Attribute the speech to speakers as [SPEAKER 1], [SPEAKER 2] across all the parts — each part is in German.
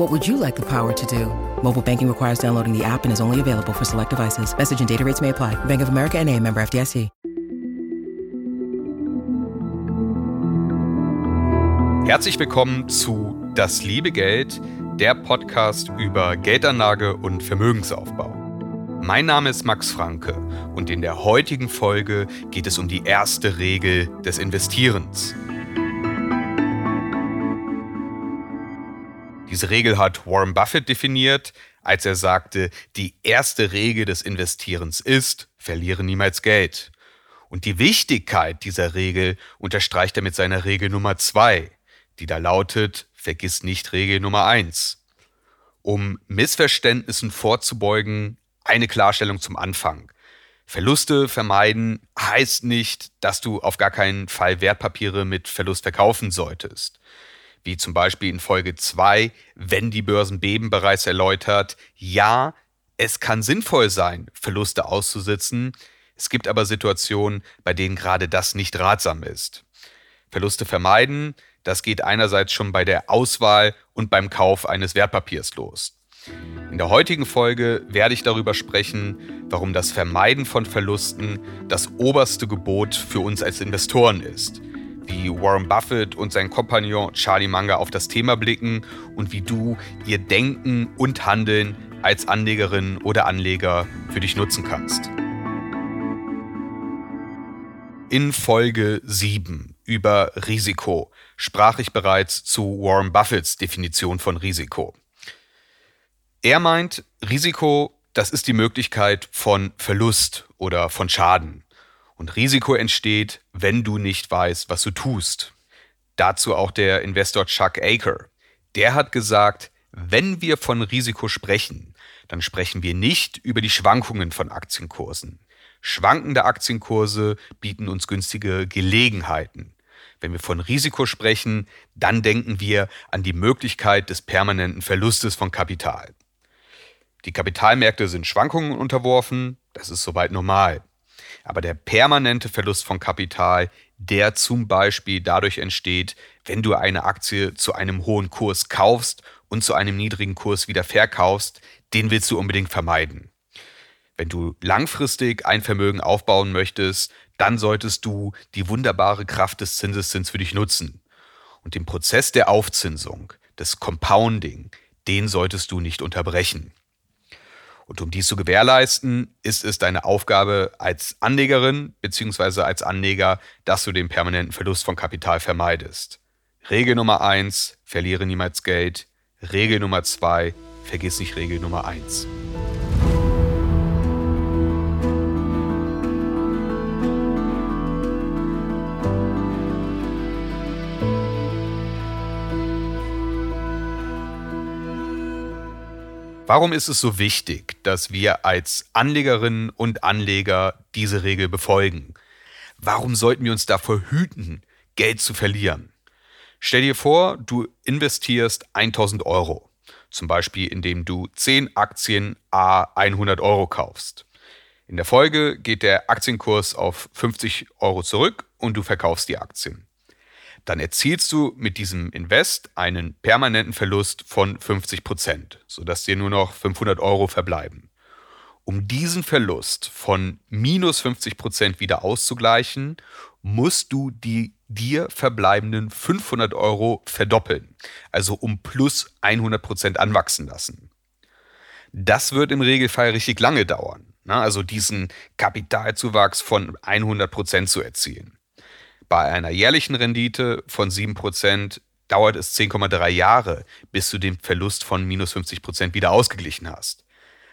[SPEAKER 1] What would you like the power to do? Mobile banking requires downloading the app and is only available for select devices. Message and data rates may apply. Bank of America and a member FDIC.
[SPEAKER 2] Herzlich willkommen zu Das liebe Geld, der Podcast über Geldanlage und Vermögensaufbau. Mein Name ist Max Franke und in der heutigen Folge geht es um die erste Regel des Investierens. Diese Regel hat Warren Buffett definiert, als er sagte, die erste Regel des Investierens ist, verliere niemals Geld. Und die Wichtigkeit dieser Regel unterstreicht er mit seiner Regel Nummer zwei, die da lautet, vergiss nicht Regel Nummer eins. Um Missverständnissen vorzubeugen, eine Klarstellung zum Anfang. Verluste vermeiden heißt nicht, dass du auf gar keinen Fall Wertpapiere mit Verlust verkaufen solltest. Wie zum Beispiel in Folge 2, wenn die Börsen beben, bereits erläutert, ja, es kann sinnvoll sein, Verluste auszusitzen. Es gibt aber Situationen, bei denen gerade das nicht ratsam ist. Verluste vermeiden das geht einerseits schon bei der Auswahl und beim Kauf eines Wertpapiers los. In der heutigen Folge werde ich darüber sprechen, warum das Vermeiden von Verlusten das oberste Gebot für uns als Investoren ist, wie Warren Buffett und sein Kompagnon Charlie Munger auf das Thema blicken und wie du ihr Denken und Handeln als Anlegerin oder Anleger für dich nutzen kannst. In Folge 7 über Risiko sprach ich bereits zu Warren Buffetts Definition von Risiko. Er meint, Risiko, das ist die Möglichkeit von Verlust oder von Schaden. Und Risiko entsteht, wenn du nicht weißt, was du tust. Dazu auch der Investor Chuck Aker. Der hat gesagt, wenn wir von Risiko sprechen, dann sprechen wir nicht über die Schwankungen von Aktienkursen. Schwankende Aktienkurse bieten uns günstige Gelegenheiten. Wenn wir von Risiko sprechen, dann denken wir an die Möglichkeit des permanenten Verlustes von Kapital. Die Kapitalmärkte sind Schwankungen unterworfen, das ist soweit normal. Aber der permanente Verlust von Kapital, der zum Beispiel dadurch entsteht, wenn du eine Aktie zu einem hohen Kurs kaufst und zu einem niedrigen Kurs wieder verkaufst, den willst du unbedingt vermeiden. Wenn du langfristig ein Vermögen aufbauen möchtest, dann solltest du die wunderbare Kraft des Zinseszins für dich nutzen. Und den Prozess der Aufzinsung, des Compounding, den solltest du nicht unterbrechen. Und um dies zu gewährleisten, ist es deine Aufgabe als Anlegerin bzw. als Anleger, dass du den permanenten Verlust von Kapital vermeidest. Regel Nummer eins: verliere niemals Geld. Regel Nummer zwei: vergiss nicht Regel Nummer eins. Warum ist es so wichtig, dass wir als Anlegerinnen und Anleger diese Regel befolgen? Warum sollten wir uns davor hüten, Geld zu verlieren? Stell dir vor, du investierst 1000 Euro, zum Beispiel indem du 10 Aktien a 100 Euro kaufst. In der Folge geht der Aktienkurs auf 50 Euro zurück und du verkaufst die Aktien dann erzielst du mit diesem Invest einen permanenten Verlust von 50 Prozent, sodass dir nur noch 500 Euro verbleiben. Um diesen Verlust von minus 50 Prozent wieder auszugleichen, musst du die dir verbleibenden 500 Euro verdoppeln, also um plus 100 Prozent anwachsen lassen. Das wird im Regelfall richtig lange dauern. also diesen Kapitalzuwachs von 100 Prozent zu erzielen. Bei einer jährlichen Rendite von 7 Prozent dauert es 10,3 Jahre, bis du den Verlust von minus 50 Prozent wieder ausgeglichen hast.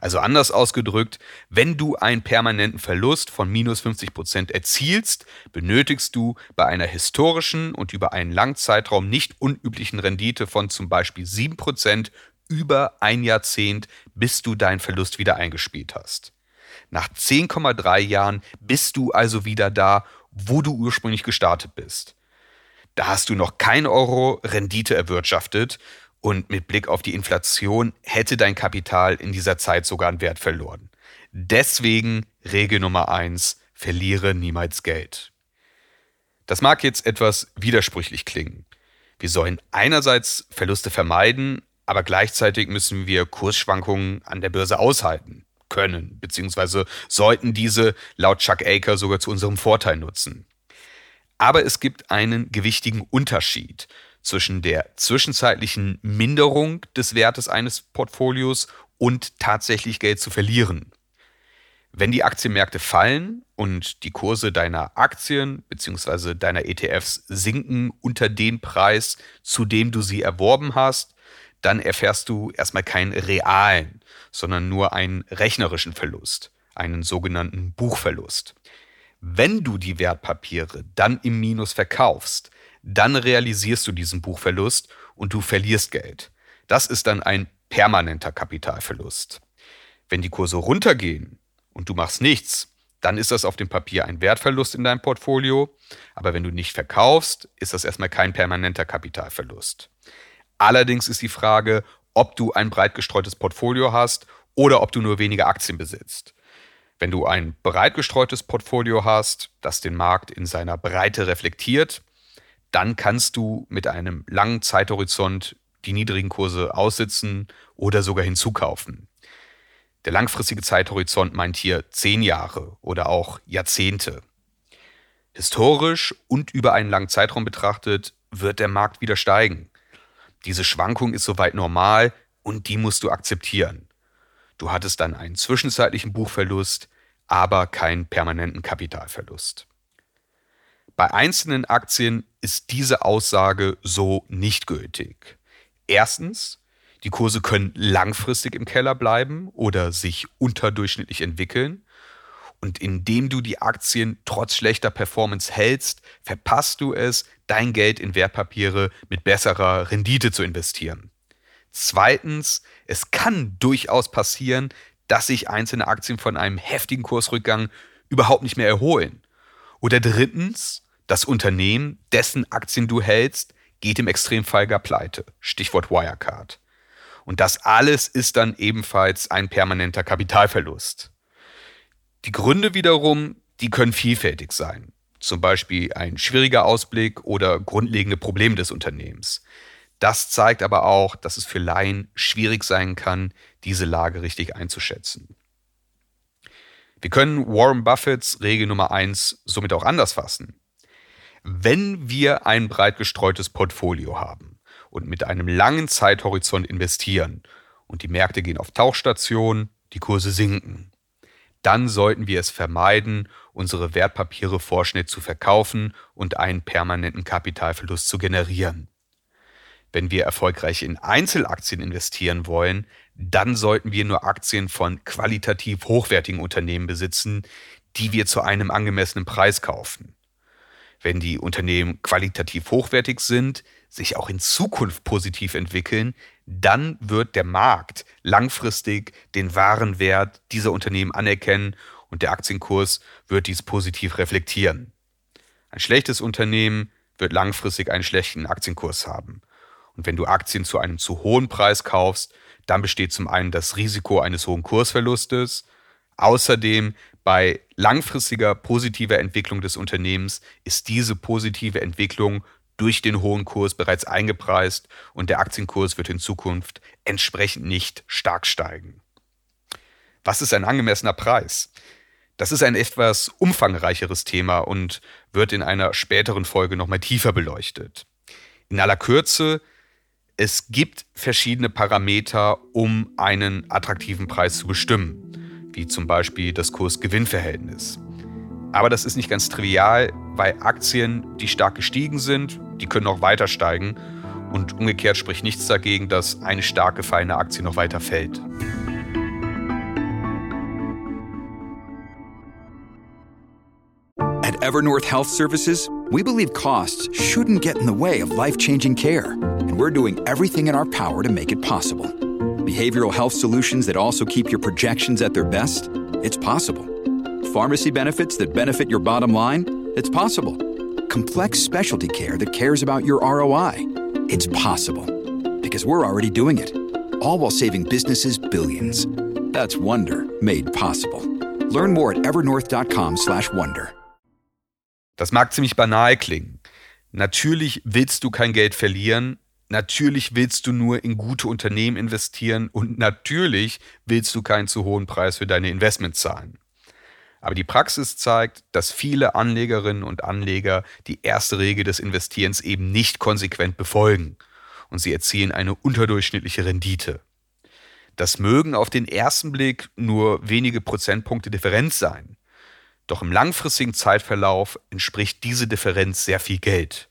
[SPEAKER 2] Also anders ausgedrückt, wenn du einen permanenten Verlust von minus 50 Prozent erzielst, benötigst du bei einer historischen und über einen langen Zeitraum nicht unüblichen Rendite von zum Beispiel 7 Prozent über ein Jahrzehnt, bis du deinen Verlust wieder eingespielt hast. Nach 10,3 Jahren bist du also wieder da, wo du ursprünglich gestartet bist. Da hast du noch kein Euro Rendite erwirtschaftet und mit Blick auf die Inflation hätte dein Kapital in dieser Zeit sogar an Wert verloren. Deswegen Regel Nummer eins: verliere niemals Geld. Das mag jetzt etwas widersprüchlich klingen. Wir sollen einerseits Verluste vermeiden, aber gleichzeitig müssen wir Kursschwankungen an der Börse aushalten können, beziehungsweise sollten diese laut Chuck Aker sogar zu unserem Vorteil nutzen. Aber es gibt einen gewichtigen Unterschied zwischen der zwischenzeitlichen Minderung des Wertes eines Portfolios und tatsächlich Geld zu verlieren. Wenn die Aktienmärkte fallen und die Kurse deiner Aktien bzw. deiner ETFs sinken unter den Preis, zu dem du sie erworben hast, dann erfährst du erstmal keinen realen, sondern nur einen rechnerischen Verlust, einen sogenannten Buchverlust. Wenn du die Wertpapiere dann im Minus verkaufst, dann realisierst du diesen Buchverlust und du verlierst Geld. Das ist dann ein permanenter Kapitalverlust. Wenn die Kurse runtergehen und du machst nichts, dann ist das auf dem Papier ein Wertverlust in deinem Portfolio, aber wenn du nicht verkaufst, ist das erstmal kein permanenter Kapitalverlust. Allerdings ist die Frage, ob du ein breit gestreutes Portfolio hast oder ob du nur wenige Aktien besitzt. Wenn du ein breit gestreutes Portfolio hast, das den Markt in seiner Breite reflektiert, dann kannst du mit einem langen Zeithorizont die niedrigen Kurse aussitzen oder sogar hinzukaufen. Der langfristige Zeithorizont meint hier zehn Jahre oder auch Jahrzehnte. Historisch und über einen langen Zeitraum betrachtet wird der Markt wieder steigen. Diese Schwankung ist soweit normal und die musst du akzeptieren. Du hattest dann einen zwischenzeitlichen Buchverlust, aber keinen permanenten Kapitalverlust. Bei einzelnen Aktien ist diese Aussage so nicht gültig. Erstens, die Kurse können langfristig im Keller bleiben oder sich unterdurchschnittlich entwickeln. Und indem du die Aktien trotz schlechter Performance hältst, verpasst du es, dein Geld in Wertpapiere mit besserer Rendite zu investieren. Zweitens, es kann durchaus passieren, dass sich einzelne Aktien von einem heftigen Kursrückgang überhaupt nicht mehr erholen. Oder drittens, das Unternehmen, dessen Aktien du hältst, geht im Extremfall gar pleite. Stichwort Wirecard. Und das alles ist dann ebenfalls ein permanenter Kapitalverlust. Die Gründe wiederum, die können vielfältig sein. Zum Beispiel ein schwieriger Ausblick oder grundlegende Probleme des Unternehmens. Das zeigt aber auch, dass es für Laien schwierig sein kann, diese Lage richtig einzuschätzen. Wir können Warren Buffetts Regel Nummer eins somit auch anders fassen. Wenn wir ein breit gestreutes Portfolio haben und mit einem langen Zeithorizont investieren und die Märkte gehen auf Tauchstation, die Kurse sinken, dann sollten wir es vermeiden, unsere Wertpapiere vorschnell zu verkaufen und einen permanenten Kapitalverlust zu generieren. Wenn wir erfolgreich in Einzelaktien investieren wollen, dann sollten wir nur Aktien von qualitativ hochwertigen Unternehmen besitzen, die wir zu einem angemessenen Preis kaufen. Wenn die Unternehmen qualitativ hochwertig sind, sich auch in Zukunft positiv entwickeln, dann wird der Markt langfristig den wahren Wert dieser Unternehmen anerkennen und der Aktienkurs wird dies positiv reflektieren. Ein schlechtes Unternehmen wird langfristig einen schlechten Aktienkurs haben. Und wenn du Aktien zu einem zu hohen Preis kaufst, dann besteht zum einen das Risiko eines hohen Kursverlustes. Außerdem bei langfristiger positiver Entwicklung des Unternehmens ist diese positive Entwicklung durch den hohen Kurs bereits eingepreist und der Aktienkurs wird in Zukunft entsprechend nicht stark steigen. Was ist ein angemessener Preis? Das ist ein etwas umfangreicheres Thema und wird in einer späteren Folge nochmal tiefer beleuchtet. In aller Kürze es gibt verschiedene Parameter, um einen attraktiven Preis zu bestimmen. wie zum Beispiel das Kurs-Gewinn-Verhältnis. Aber das ist nicht ganz trivial, weil Aktien, die stark gestiegen sind, die können auch weiter steigen und umgekehrt spricht nichts dagegen, dass eine stark gefallene Aktie noch weiter fällt.
[SPEAKER 3] At Evernorth Health Services, we believe costs shouldn't get in the way of life-changing care, and we're doing everything in our power to make it possible. Behavioral health solutions that also keep your projections at their best? It's possible. Pharmacy benefits that benefit your bottom line? It's possible. Complex specialty care that cares about your ROI? It's possible. Because we're already doing it. All while saving businesses billions. That's Wonder made possible. Learn more at evernorth.com/wonder.
[SPEAKER 2] Das mag ziemlich banal klingen. Natürlich willst du kein Geld verlieren, natürlich willst du nur in gute Unternehmen investieren und natürlich willst du keinen zu hohen Preis für deine Investments zahlen. Aber die Praxis zeigt, dass viele Anlegerinnen und Anleger die erste Regel des Investierens eben nicht konsequent befolgen und sie erzielen eine unterdurchschnittliche Rendite. Das mögen auf den ersten Blick nur wenige Prozentpunkte Differenz sein. Doch im langfristigen Zeitverlauf entspricht diese Differenz sehr viel Geld.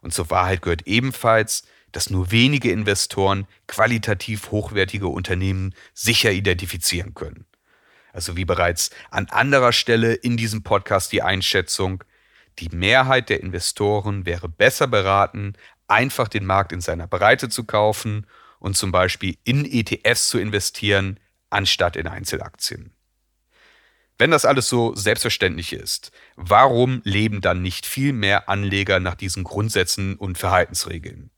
[SPEAKER 2] Und zur Wahrheit gehört ebenfalls, dass nur wenige Investoren qualitativ hochwertige Unternehmen sicher identifizieren können. Also wie bereits an anderer Stelle in diesem Podcast die Einschätzung, die Mehrheit der Investoren wäre besser beraten, einfach den Markt in seiner Breite zu kaufen und zum Beispiel in ETFs zu investieren, anstatt in Einzelaktien. Wenn das alles so selbstverständlich ist, warum leben dann nicht viel mehr Anleger nach diesen Grundsätzen und Verhaltensregeln?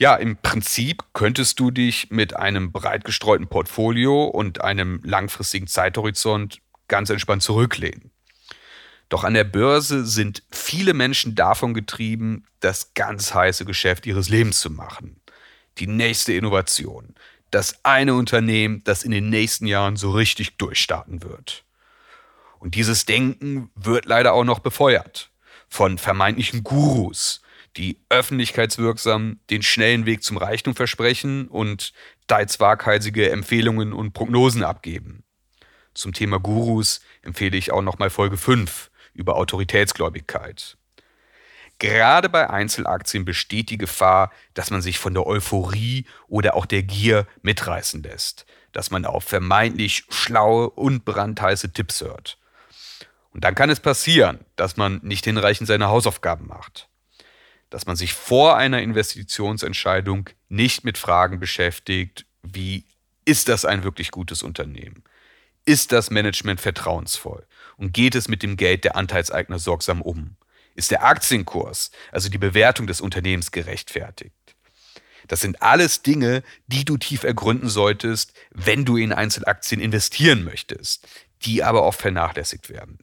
[SPEAKER 2] Ja, im Prinzip könntest du dich mit einem breit gestreuten Portfolio und einem langfristigen Zeithorizont ganz entspannt zurücklehnen. Doch an der Börse sind viele Menschen davon getrieben, das ganz heiße Geschäft ihres Lebens zu machen. Die nächste Innovation. Das eine Unternehmen, das in den nächsten Jahren so richtig durchstarten wird. Und dieses Denken wird leider auch noch befeuert von vermeintlichen Gurus, die öffentlichkeitswirksam den schnellen Weg zum Reichtum versprechen und teils waghalsige Empfehlungen und Prognosen abgeben. Zum Thema Gurus empfehle ich auch nochmal Folge 5 über Autoritätsgläubigkeit. Gerade bei Einzelaktien besteht die Gefahr, dass man sich von der Euphorie oder auch der Gier mitreißen lässt, dass man auf vermeintlich schlaue und brandheiße Tipps hört. Und dann kann es passieren, dass man nicht hinreichend seine Hausaufgaben macht dass man sich vor einer Investitionsentscheidung nicht mit Fragen beschäftigt, wie ist das ein wirklich gutes Unternehmen? Ist das Management vertrauensvoll? Und geht es mit dem Geld der Anteilseigner sorgsam um? Ist der Aktienkurs, also die Bewertung des Unternehmens, gerechtfertigt? Das sind alles Dinge, die du tief ergründen solltest, wenn du in Einzelaktien investieren möchtest, die aber oft vernachlässigt werden.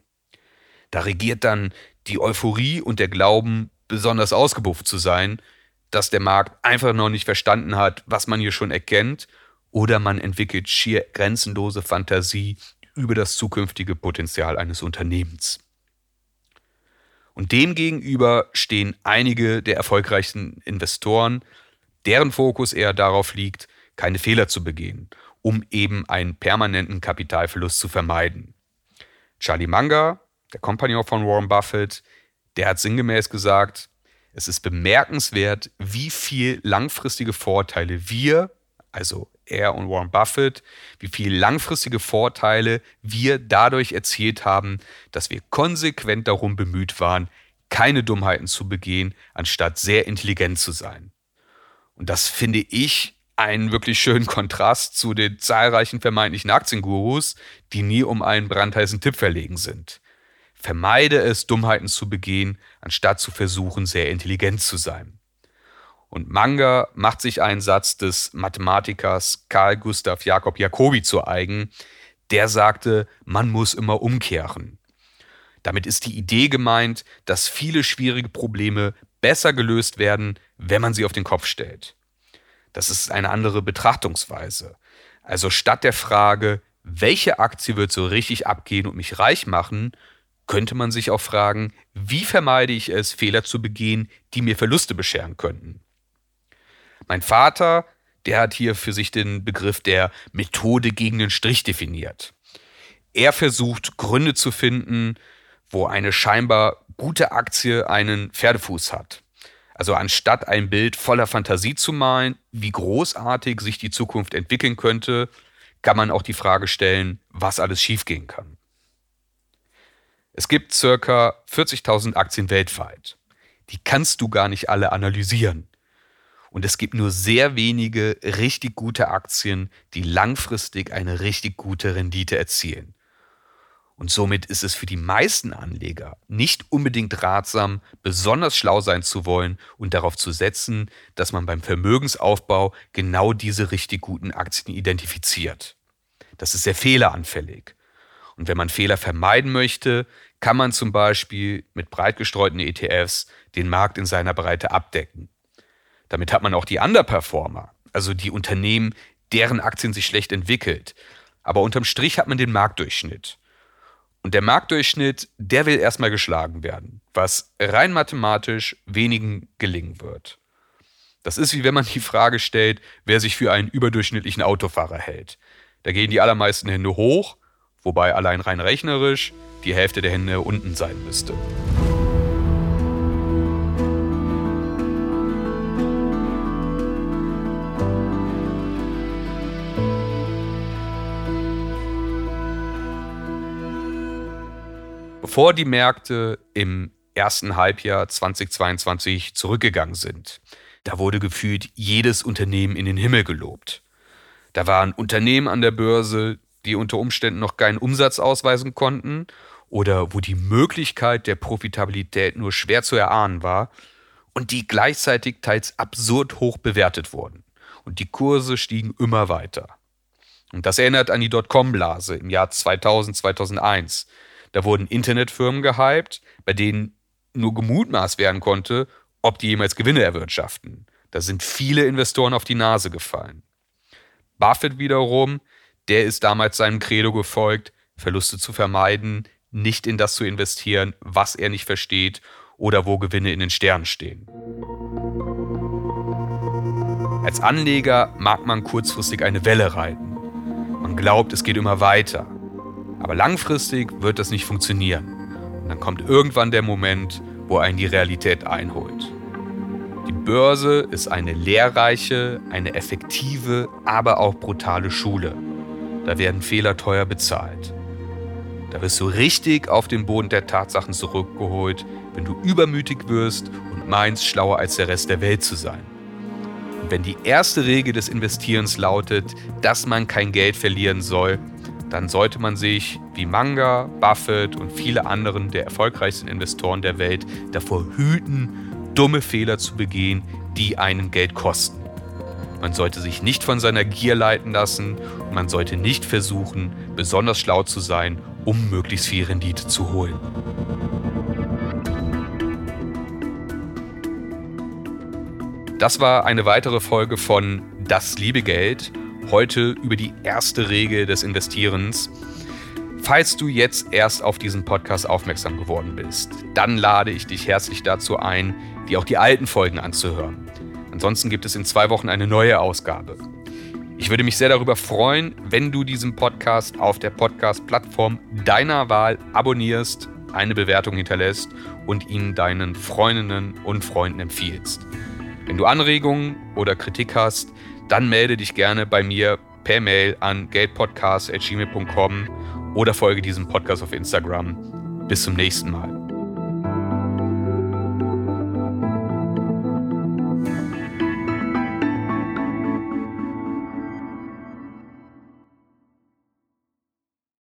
[SPEAKER 2] Da regiert dann die Euphorie und der Glauben, besonders ausgebufft zu sein, dass der Markt einfach noch nicht verstanden hat, was man hier schon erkennt, oder man entwickelt schier grenzenlose Fantasie über das zukünftige Potenzial eines Unternehmens. Und demgegenüber stehen einige der erfolgreichsten Investoren, deren Fokus eher darauf liegt, keine Fehler zu begehen, um eben einen permanenten Kapitalverlust zu vermeiden. Charlie Munger, der Kompagnon von Warren Buffett, der hat sinngemäß gesagt, es ist bemerkenswert, wie viel langfristige Vorteile wir, also er und Warren Buffett, wie viel langfristige Vorteile wir dadurch erzielt haben, dass wir konsequent darum bemüht waren, keine Dummheiten zu begehen, anstatt sehr intelligent zu sein. Und das finde ich einen wirklich schönen Kontrast zu den zahlreichen vermeintlichen Aktiengurus, die nie um einen brandheißen Tipp verlegen sind. Vermeide es, Dummheiten zu begehen, anstatt zu versuchen, sehr intelligent zu sein. Und Manga macht sich einen Satz des Mathematikers Karl Gustav Jakob Jacobi zu eigen, der sagte, man muss immer umkehren. Damit ist die Idee gemeint, dass viele schwierige Probleme besser gelöst werden, wenn man sie auf den Kopf stellt. Das ist eine andere Betrachtungsweise. Also statt der Frage, welche Aktie wird so richtig abgehen und mich reich machen, könnte man sich auch fragen, wie vermeide ich es, Fehler zu begehen, die mir Verluste bescheren könnten. Mein Vater, der hat hier für sich den Begriff der Methode gegen den Strich definiert. Er versucht Gründe zu finden, wo eine scheinbar gute Aktie einen Pferdefuß hat. Also anstatt ein Bild voller Fantasie zu malen, wie großartig sich die Zukunft entwickeln könnte, kann man auch die Frage stellen, was alles schiefgehen kann. Es gibt circa 40.000 Aktien weltweit. Die kannst du gar nicht alle analysieren. Und es gibt nur sehr wenige richtig gute Aktien, die langfristig eine richtig gute Rendite erzielen. Und somit ist es für die meisten Anleger nicht unbedingt ratsam, besonders schlau sein zu wollen und darauf zu setzen, dass man beim Vermögensaufbau genau diese richtig guten Aktien identifiziert. Das ist sehr fehleranfällig. Und wenn man Fehler vermeiden möchte, kann man zum Beispiel mit breit gestreuten ETFs den Markt in seiner Breite abdecken. Damit hat man auch die Underperformer, also die Unternehmen, deren Aktien sich schlecht entwickelt. Aber unterm Strich hat man den Marktdurchschnitt. Und der Marktdurchschnitt, der will erstmal geschlagen werden, was rein mathematisch wenigen gelingen wird. Das ist wie wenn man die Frage stellt, wer sich für einen überdurchschnittlichen Autofahrer hält. Da gehen die allermeisten Hände hoch, wobei allein rein rechnerisch die Hälfte der Hände unten sein müsste. bevor die Märkte im ersten Halbjahr 2022 zurückgegangen sind. Da wurde gefühlt jedes Unternehmen in den Himmel gelobt. Da waren Unternehmen an der Börse, die unter Umständen noch keinen Umsatz ausweisen konnten oder wo die Möglichkeit der Profitabilität nur schwer zu erahnen war und die gleichzeitig teils absurd hoch bewertet wurden. Und die Kurse stiegen immer weiter. Und das erinnert an die Dotcom-Blase im Jahr 2000, 2001, da wurden Internetfirmen gehypt, bei denen nur gemutmaßt werden konnte, ob die jemals Gewinne erwirtschaften. Da sind viele Investoren auf die Nase gefallen. Buffett wiederum, der ist damals seinem Credo gefolgt, Verluste zu vermeiden, nicht in das zu investieren, was er nicht versteht oder wo Gewinne in den Sternen stehen. Als Anleger mag man kurzfristig eine Welle reiten. Man glaubt, es geht immer weiter. Aber langfristig wird das nicht funktionieren. Und dann kommt irgendwann der Moment, wo einen die Realität einholt. Die Börse ist eine lehrreiche, eine effektive, aber auch brutale Schule. Da werden Fehler teuer bezahlt. Da wirst du richtig auf den Boden der Tatsachen zurückgeholt, wenn du übermütig wirst und meinst, schlauer als der Rest der Welt zu sein. Und wenn die erste Regel des Investierens lautet, dass man kein Geld verlieren soll, dann sollte man sich wie Manga, Buffett und viele anderen der erfolgreichsten Investoren der Welt davor hüten, dumme Fehler zu begehen, die einen Geld kosten. Man sollte sich nicht von seiner Gier leiten lassen und man sollte nicht versuchen, besonders schlau zu sein, um möglichst viel Rendite zu holen. Das war eine weitere Folge von Das liebe Geld heute über die erste Regel des Investierens. Falls du jetzt erst auf diesen Podcast aufmerksam geworden bist, dann lade ich dich herzlich dazu ein, dir auch die alten Folgen anzuhören. Ansonsten gibt es in zwei Wochen eine neue Ausgabe. Ich würde mich sehr darüber freuen, wenn du diesen Podcast auf der Podcast-Plattform deiner Wahl abonnierst, eine Bewertung hinterlässt und ihn deinen Freundinnen und Freunden empfiehlst. Wenn du Anregungen oder Kritik hast, dann melde dich gerne bei mir per Mail an geldpodcast.gmail.com oder folge diesem Podcast auf Instagram. Bis zum nächsten Mal.